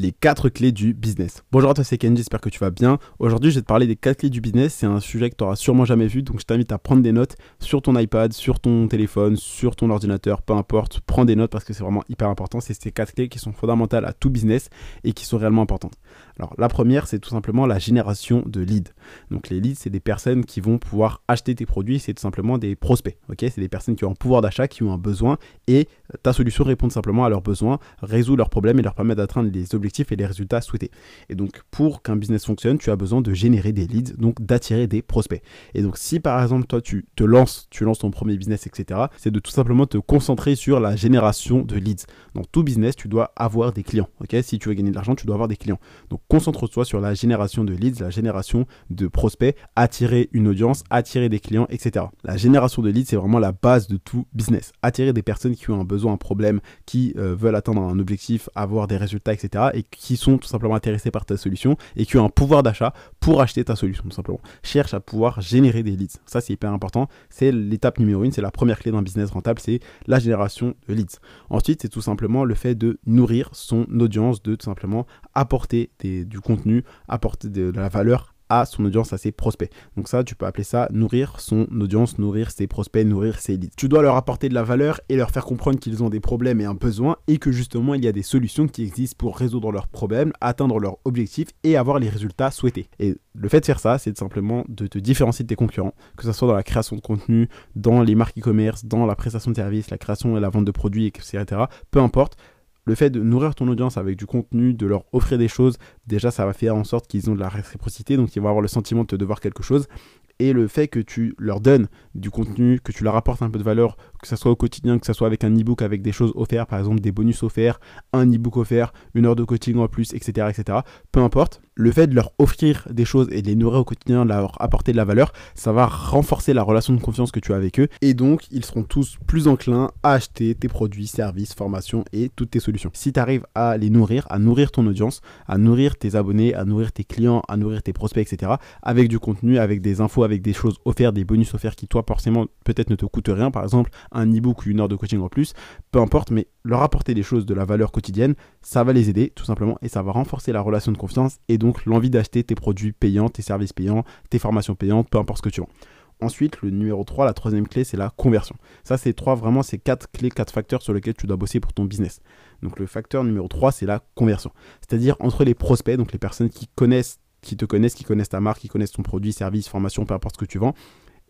les quatre clés du business. Bonjour à toi, c'est Kenji, j'espère que tu vas bien. Aujourd'hui, je vais te parler des quatre clés du business. C'est un sujet que tu n'auras sûrement jamais vu, donc je t'invite à prendre des notes sur ton iPad, sur ton téléphone, sur ton ordinateur, peu importe. Prends des notes parce que c'est vraiment hyper important. C'est ces quatre clés qui sont fondamentales à tout business et qui sont réellement importantes. Alors, la première, c'est tout simplement la génération de leads. Donc, les leads, c'est des personnes qui vont pouvoir acheter tes produits, c'est tout simplement des prospects. C'est des personnes qui ont un pouvoir d'achat, qui ont un besoin et ta solution répond simplement à leurs besoins, résout leurs problèmes et leur permet d'atteindre les objectifs et les résultats souhaités. Et donc, pour qu'un business fonctionne, tu as besoin de générer des leads, donc d'attirer des prospects. Et donc, si par exemple, toi, tu te lances, tu lances ton premier business, etc., c'est de tout simplement te concentrer sur la génération de leads. Dans tout business, tu dois avoir des clients. Si tu veux gagner de l'argent, tu dois avoir des clients. Concentre-toi sur la génération de leads, la génération de prospects, attirer une audience, attirer des clients, etc. La génération de leads, c'est vraiment la base de tout business. Attirer des personnes qui ont un besoin, un problème, qui euh, veulent atteindre un objectif, avoir des résultats, etc. et qui sont tout simplement intéressés par ta solution et qui ont un pouvoir d'achat pour acheter ta solution, tout simplement. Cherche à pouvoir générer des leads. Ça, c'est hyper important. C'est l'étape numéro une, c'est la première clé d'un business rentable, c'est la génération de leads. Ensuite, c'est tout simplement le fait de nourrir son audience, de tout simplement apporter du contenu, apporter de la valeur à son audience, à ses prospects. Donc ça, tu peux appeler ça nourrir son audience, nourrir ses prospects, nourrir ses leads. Tu dois leur apporter de la valeur et leur faire comprendre qu'ils ont des problèmes et un besoin et que justement il y a des solutions qui existent pour résoudre leurs problèmes, atteindre leurs objectifs et avoir les résultats souhaités. Et le fait de faire ça, c'est simplement de te différencier de tes concurrents, que ce soit dans la création de contenu, dans les marques e-commerce, dans la prestation de services, la création et la vente de produits, etc. Peu importe le fait de nourrir ton audience avec du contenu, de leur offrir des choses, déjà ça va faire en sorte qu'ils ont de la réciprocité, donc ils vont avoir le sentiment de te devoir quelque chose. Et le fait que tu leur donnes du contenu, que tu leur apportes un peu de valeur, que ce soit au quotidien, que ce soit avec un e-book, avec des choses offertes, par exemple des bonus offerts, un e-book offert, une heure de coaching en plus, etc., etc. Peu importe, le fait de leur offrir des choses et de les nourrir au quotidien, leur apporter de la valeur, ça va renforcer la relation de confiance que tu as avec eux. Et donc, ils seront tous plus enclins à acheter tes produits, services, formations et toutes tes solutions. Si tu arrives à les nourrir, à nourrir ton audience, à nourrir tes abonnés, à nourrir tes clients, à nourrir tes prospects, etc., avec du contenu, avec des infos, avec des choses offertes, des bonus offerts qui, toi, forcément, peut-être ne te coûtent rien, par exemple, un e-book ou une heure de coaching en plus, peu importe, mais leur apporter des choses de la valeur quotidienne, ça va les aider, tout simplement, et ça va renforcer la relation de confiance et donc l'envie d'acheter tes produits payants, tes services payants, tes formations payantes, peu importe ce que tu vends. Ensuite, le numéro 3, la troisième clé, c'est la conversion. Ça, c'est trois, vraiment, c'est quatre clés, quatre facteurs sur lesquels tu dois bosser pour ton business. Donc, le facteur numéro 3, c'est la conversion. C'est-à-dire entre les prospects, donc les personnes qui connaissent, qui te connaissent, qui connaissent ta marque, qui connaissent ton produit, service, formation, peu importe ce que tu vends,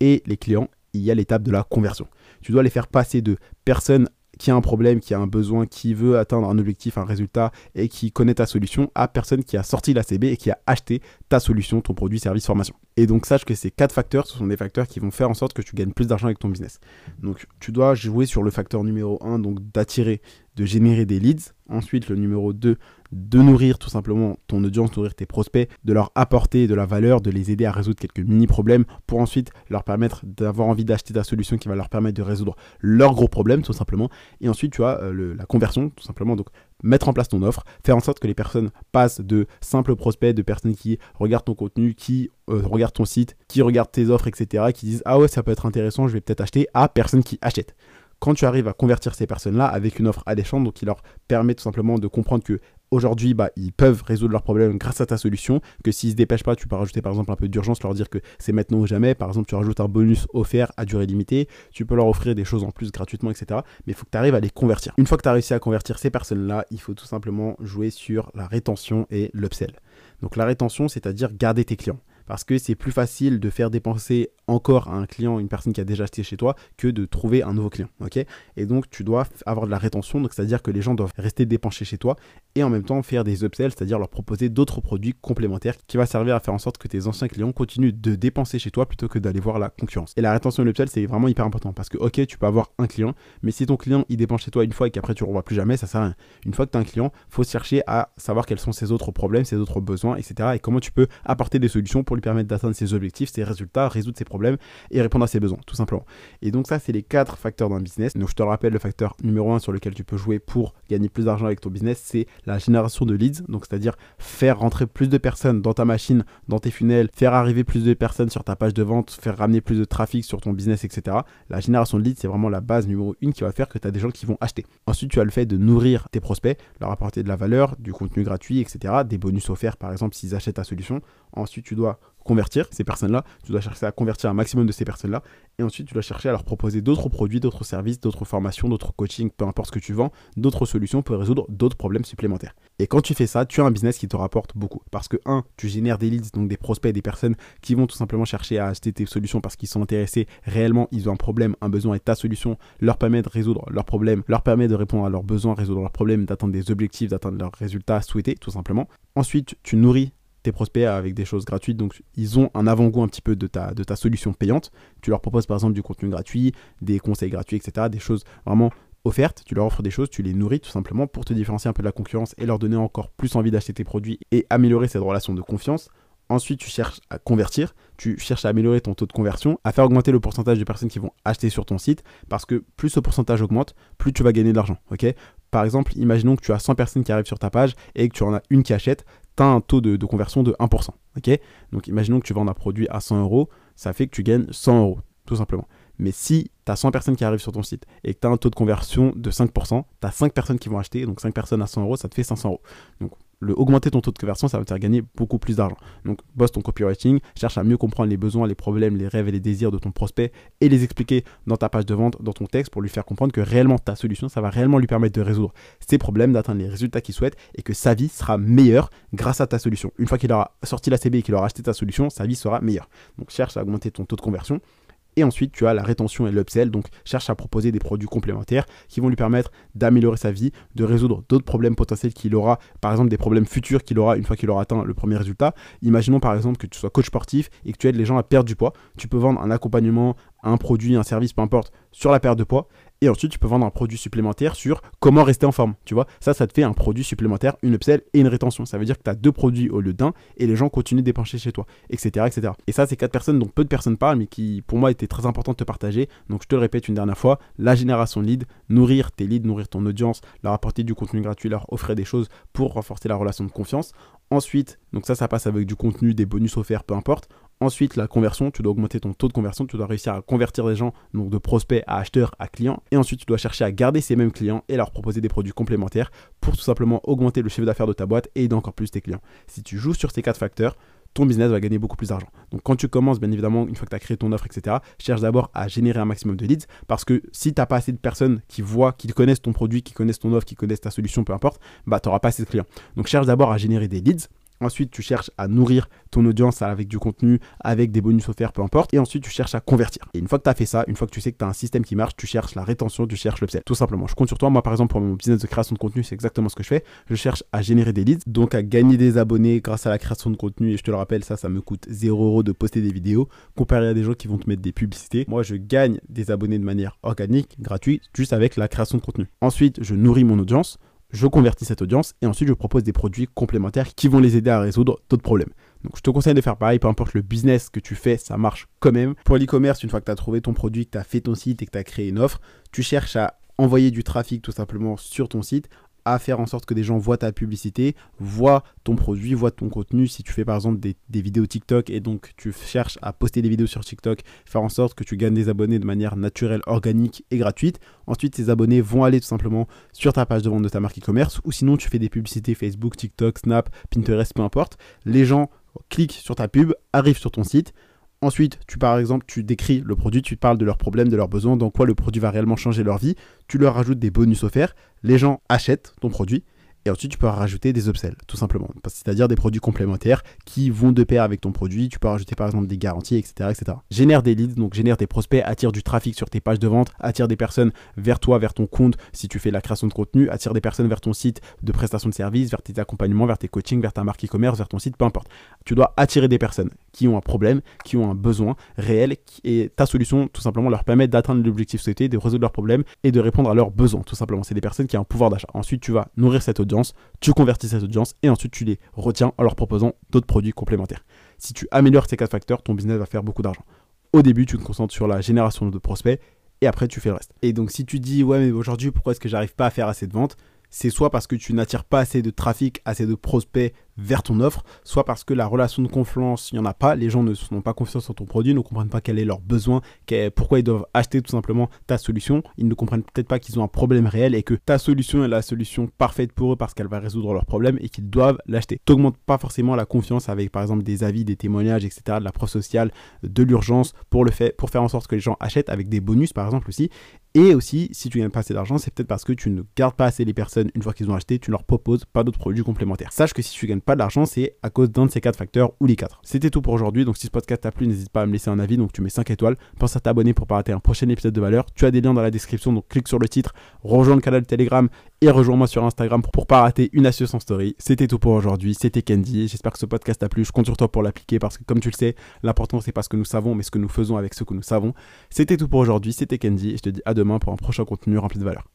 et les clients, il y a l'étape de la conversion. Tu dois les faire passer de personnes qui a un problème, qui a un besoin, qui veut atteindre un objectif, un résultat et qui connaît ta solution à personne qui a sorti la CB et qui a acheté ta solution, ton produit, service, formation. Et donc sache que ces quatre facteurs, ce sont des facteurs qui vont faire en sorte que tu gagnes plus d'argent avec ton business. Donc tu dois jouer sur le facteur numéro 1, donc d'attirer, de générer des leads. Ensuite, le numéro 2, de nourrir tout simplement ton audience, nourrir tes prospects, de leur apporter de la valeur, de les aider à résoudre quelques mini-problèmes pour ensuite leur permettre d'avoir envie d'acheter ta solution qui va leur permettre de résoudre leurs gros problèmes tout simplement. Et ensuite, tu as euh, la conversion tout simplement. Donc, mettre en place ton offre, faire en sorte que les personnes passent de simples prospects, de personnes qui regardent ton contenu, qui euh, regardent ton site, qui regardent tes offres, etc., qui disent Ah ouais, ça peut être intéressant, je vais peut-être acheter, à personnes qui achètent quand tu arrives à convertir ces personnes-là avec une offre alléchante, donc qui leur permet tout simplement de comprendre que aujourd'hui, bah, ils peuvent résoudre leurs problèmes grâce à ta solution, que s'ils se dépêchent pas, tu peux rajouter par exemple un peu d'urgence, leur dire que c'est maintenant ou jamais. Par exemple, tu rajoutes un bonus offert à durée limitée, tu peux leur offrir des choses en plus gratuitement, etc. Mais il faut que tu arrives à les convertir. Une fois que tu as réussi à convertir ces personnes-là, il faut tout simplement jouer sur la rétention et l'upsell. Donc la rétention, c'est-à-dire garder tes clients parce que c'est plus facile de faire dépenser encore à un client, une personne qui a déjà acheté chez toi, que de trouver un nouveau client. et donc, tu dois avoir de la rétention, donc c'est-à-dire que les gens doivent rester dépensés chez toi et en même temps faire des upsells, c'est-à-dire leur proposer d'autres produits complémentaires qui va servir à faire en sorte que tes anciens clients continuent de dépenser chez toi plutôt que d'aller voir la concurrence. Et la rétention et l'upsell, c'est vraiment hyper important parce que, ok, tu peux avoir un client, mais si ton client il dépense chez toi une fois et qu'après tu ne revois plus jamais, ça sert à rien. Une fois que tu as un client, faut chercher à savoir quels sont ses autres problèmes, ses autres besoins, etc. et comment tu peux apporter des solutions pour lui permettre d'atteindre ses objectifs, ses résultats, résoudre ses problèmes et répondre à ses besoins, tout simplement. Et donc ça, c'est les quatre facteurs d'un business. Donc je te rappelle, le facteur numéro un sur lequel tu peux jouer pour gagner plus d'argent avec ton business, c'est la génération de leads. Donc c'est-à-dire faire rentrer plus de personnes dans ta machine, dans tes funnels, faire arriver plus de personnes sur ta page de vente, faire ramener plus de trafic sur ton business, etc. La génération de leads, c'est vraiment la base numéro une qui va faire que tu as des gens qui vont acheter. Ensuite, tu as le fait de nourrir tes prospects, leur apporter de la valeur, du contenu gratuit, etc. Des bonus offerts, par exemple, s'ils achètent ta solution. Ensuite, tu dois convertir ces personnes-là, tu dois chercher à convertir un maximum de ces personnes-là, et ensuite tu dois chercher à leur proposer d'autres produits, d'autres services, d'autres formations, d'autres coachings, peu importe ce que tu vends, d'autres solutions pour résoudre d'autres problèmes supplémentaires. Et quand tu fais ça, tu as un business qui te rapporte beaucoup. Parce que, un, tu génères des leads, donc des prospects, des personnes qui vont tout simplement chercher à acheter tes solutions parce qu'ils sont intéressés réellement, ils ont un problème, un besoin, et ta solution leur permet de résoudre leurs problèmes, leur permet de répondre à leurs besoins, résoudre leurs problèmes, d'atteindre des objectifs, d'atteindre leurs résultats souhaités, tout simplement. Ensuite, tu nourris tes prospects avec des choses gratuites. Donc, ils ont un avant-goût un petit peu de ta, solution payante. Tu leur proposes par exemple du contenu gratuit, des conseils gratuits, etc. Des choses vraiment offertes. Tu leur offres des choses, tu les nourris tout simplement pour te différencier un peu de la concurrence et leur donner encore plus envie d'acheter tes produits et améliorer cette relation de confiance. Ensuite, tu cherches à convertir, tu cherches à améliorer ton taux de conversion, à faire augmenter le pourcentage de personnes qui vont acheter sur ton site, parce que plus ce pourcentage augmente, plus tu vas gagner de l'argent. ok? Par exemple, imaginons que tu as 100 personnes qui arrivent sur ta page et que tu en as une qui achète, tu as un taux de, conversion de 1%. ok? Donc imaginons que tu vends un produit à 100 euros, ça fait que tu gagnes 100 euros, tout simplement. Mais si tu as 100 personnes qui arrivent sur ton site et que tu as un taux de conversion de 5%, tu as 5 personnes qui vont acheter, donc 5 personnes à 100 euros, ça te fait 500 euros. Le augmenter ton taux de conversion, ça va te faire gagner beaucoup plus d'argent. Donc, bosse ton copywriting, cherche à mieux comprendre les besoins, les problèmes, les rêves et les désirs de ton prospect et les expliquer dans ta page de vente, dans ton texte pour lui faire comprendre que réellement ta solution, ça va réellement lui permettre de résoudre ses problèmes, d'atteindre les résultats qu'il souhaite et que sa vie sera meilleure grâce à ta solution. Une fois qu'il aura sorti la CB et qu'il aura acheté ta solution, sa vie sera meilleure. Donc, cherche à augmenter ton taux de conversion. Et ensuite, tu as la rétention et l'upsell, donc cherche à proposer des produits complémentaires qui vont lui permettre d'améliorer sa vie, de résoudre d'autres problèmes potentiels qu'il aura, par exemple des problèmes futurs qu'il aura une fois qu'il aura atteint le premier résultat. Imaginons par exemple que tu sois coach sportif et que tu aides les gens à perdre du poids. Tu peux vendre un accompagnement, un produit, un service, peu importe, sur la perte de poids. Et ensuite, tu peux vendre un produit supplémentaire sur comment rester en forme. Tu vois, ça, ça te fait un produit supplémentaire, une upsell et une rétention. Ça veut dire que tu as deux produits au lieu d'un et les gens continuent de chez toi, etc., etc. Et ça, c'est quatre personnes dont peu de personnes parlent, mais qui, pour moi, étaient très importantes de te partager. Donc, je te le répète une dernière fois la génération de leads, nourrir tes leads, nourrir ton audience, leur apporter du contenu gratuit, leur offrir des choses pour renforcer la relation de confiance. Ensuite, donc ça, ça passe avec du contenu, des bonus offerts, peu importe. Ensuite, la conversion, tu dois augmenter ton taux de conversion, tu dois réussir à convertir des gens, donc de prospects à acheteurs à clients. Et ensuite, tu dois chercher à garder ces mêmes clients et leur proposer des produits complémentaires pour tout simplement augmenter le chiffre d'affaires de ta boîte et aider encore plus tes clients. Si tu joues sur ces quatre facteurs, ton business va gagner beaucoup plus d'argent. Donc quand tu commences, bien évidemment, une fois que tu as créé ton offre, etc., cherche d'abord à générer un maximum de leads parce que si tu n'as pas assez de personnes qui voient, qui connaissent ton produit, qui connaissent ton offre, qui connaissent ta solution, peu importe, bah tu n'auras pas assez de clients. Donc cherche d'abord à générer des leads Ensuite, tu cherches à nourrir ton audience avec du contenu, avec des bonus offerts, peu importe. Et ensuite, tu cherches à convertir. Et une fois que tu as fait ça, une fois que tu sais que tu as un système qui marche, tu cherches la rétention, tu cherches l'upsell. Tout simplement. Je compte sur toi. Moi, par exemple, pour mon business de création de contenu, c'est exactement ce que je fais. Je cherche à générer des leads, donc à gagner des abonnés grâce à la création de contenu. Et je te le rappelle, ça, ça me coûte 0 euros de poster des vidéos comparé à des gens qui vont te mettre des publicités. Moi, je gagne des abonnés de manière organique, gratuite, juste avec la création de contenu. Ensuite, je nourris mon audience je convertis cette audience et ensuite je propose des produits complémentaires qui vont les aider à résoudre d'autres problèmes. Donc je te conseille de faire pareil, peu importe le business que tu fais, ça marche quand même. Pour l'e-commerce, une fois que tu as trouvé ton produit, que tu as fait ton site et que tu as créé une offre, tu cherches à envoyer du trafic tout simplement sur ton site à faire en sorte que des gens voient ta publicité, voient ton produit, voient ton contenu. Si tu fais par exemple des, vidéos TikTok et donc tu cherches à poster des vidéos sur TikTok, faire en sorte que tu gagnes des abonnés de manière naturelle, organique et gratuite. Ensuite, ces abonnés vont aller tout simplement sur ta page de vente de ta marque e-commerce ou sinon tu fais des publicités Facebook, TikTok, Snap, Pinterest, peu importe. Les gens cliquent sur ta pub, arrivent sur ton site Ensuite, tu par exemple, tu décris le produit, tu parles de leurs problèmes, de leurs besoins, dans quoi le produit va réellement changer leur vie. Tu leur rajoutes des bonus offerts. Les gens achètent ton produit et ensuite, tu peux rajouter des upsells, tout simplement. C'est-à-dire des produits complémentaires qui vont de pair avec ton produit. Tu peux rajouter par exemple des garanties, etc., etc. Génère des leads, donc génère des prospects, attire du trafic sur tes pages de vente, attire des personnes vers toi, vers ton compte si tu fais la création de contenu, attire des personnes vers ton site de prestation de services, vers tes accompagnements, vers tes coachings, vers ta marque e-commerce, vers ton site, peu importe. Tu dois attirer des personnes qui ont un problème, qui ont un besoin réel et ta solution tout simplement leur permet d'atteindre l'objectif souhaité, de résoudre leurs problèmes et de répondre à leurs besoins, tout simplement. C'est des personnes qui ont un pouvoir d'achat. Ensuite, tu vas nourrir cette audience tu convertis cette audience et ensuite tu les retiens en leur proposant d'autres produits complémentaires. Si tu améliores ces quatre facteurs, ton business va faire beaucoup d'argent. au début, tu te concentres sur la génération de prospects et après tu fais le reste. Et donc si tu dis ouais mais aujourd'hui pourquoi est-ce que j'arrive pas à faire assez de ventes? C'est soit parce que tu n'attires pas assez de trafic, assez de prospects vers ton offre, soit parce que la relation de confiance, il n'y en a pas, les gens ne n'ont pas confiance en ton produit, ne comprennent pas quel est leur besoin, pourquoi ils doivent acheter tout simplement ta solution, ils ne comprennent peut-être pas qu'ils ont un problème réel et que ta solution est la solution parfaite pour eux parce qu'elle va résoudre leurs problèmes et qu'ils doivent l'acheter. T'augmentes pas forcément la confiance avec par exemple des avis, des témoignages, etc., de la preuve sociale, de l'urgence pour, le fait, pour faire en sorte que les gens achètent avec des bonus par exemple aussi. Et aussi, si tu gagnes pas assez d'argent, c'est peut-être parce que tu ne gardes pas assez les personnes une fois qu'ils ont acheté, tu ne leur proposes pas d'autres produits complémentaires. Sache que si tu gagnes pas d'argent, c'est à cause d'un de ces quatre facteurs ou les quatre. C'était tout pour aujourd'hui, donc si ce podcast t'a plu, n'hésite pas à me laisser un avis, donc tu mets 5 étoiles. Pense à t'abonner pour pas rater un prochain épisode de valeur. Tu as des liens dans la description, donc clique sur le titre, rejoins le canal Telegram et rejoins-moi sur Instagram pour pas rater une astuce en story. C'était tout pour aujourd'hui, c'était Candy. J'espère que ce podcast t'a plu. Je compte sur toi pour l'appliquer parce que comme tu le sais, l'important c'est pas ce que nous savons, mais ce que nous faisons avec ce que nous savons. C'était tout pour aujourd'hui, c'était Candy et je te dis à demain pour un prochain contenu rempli de valeur.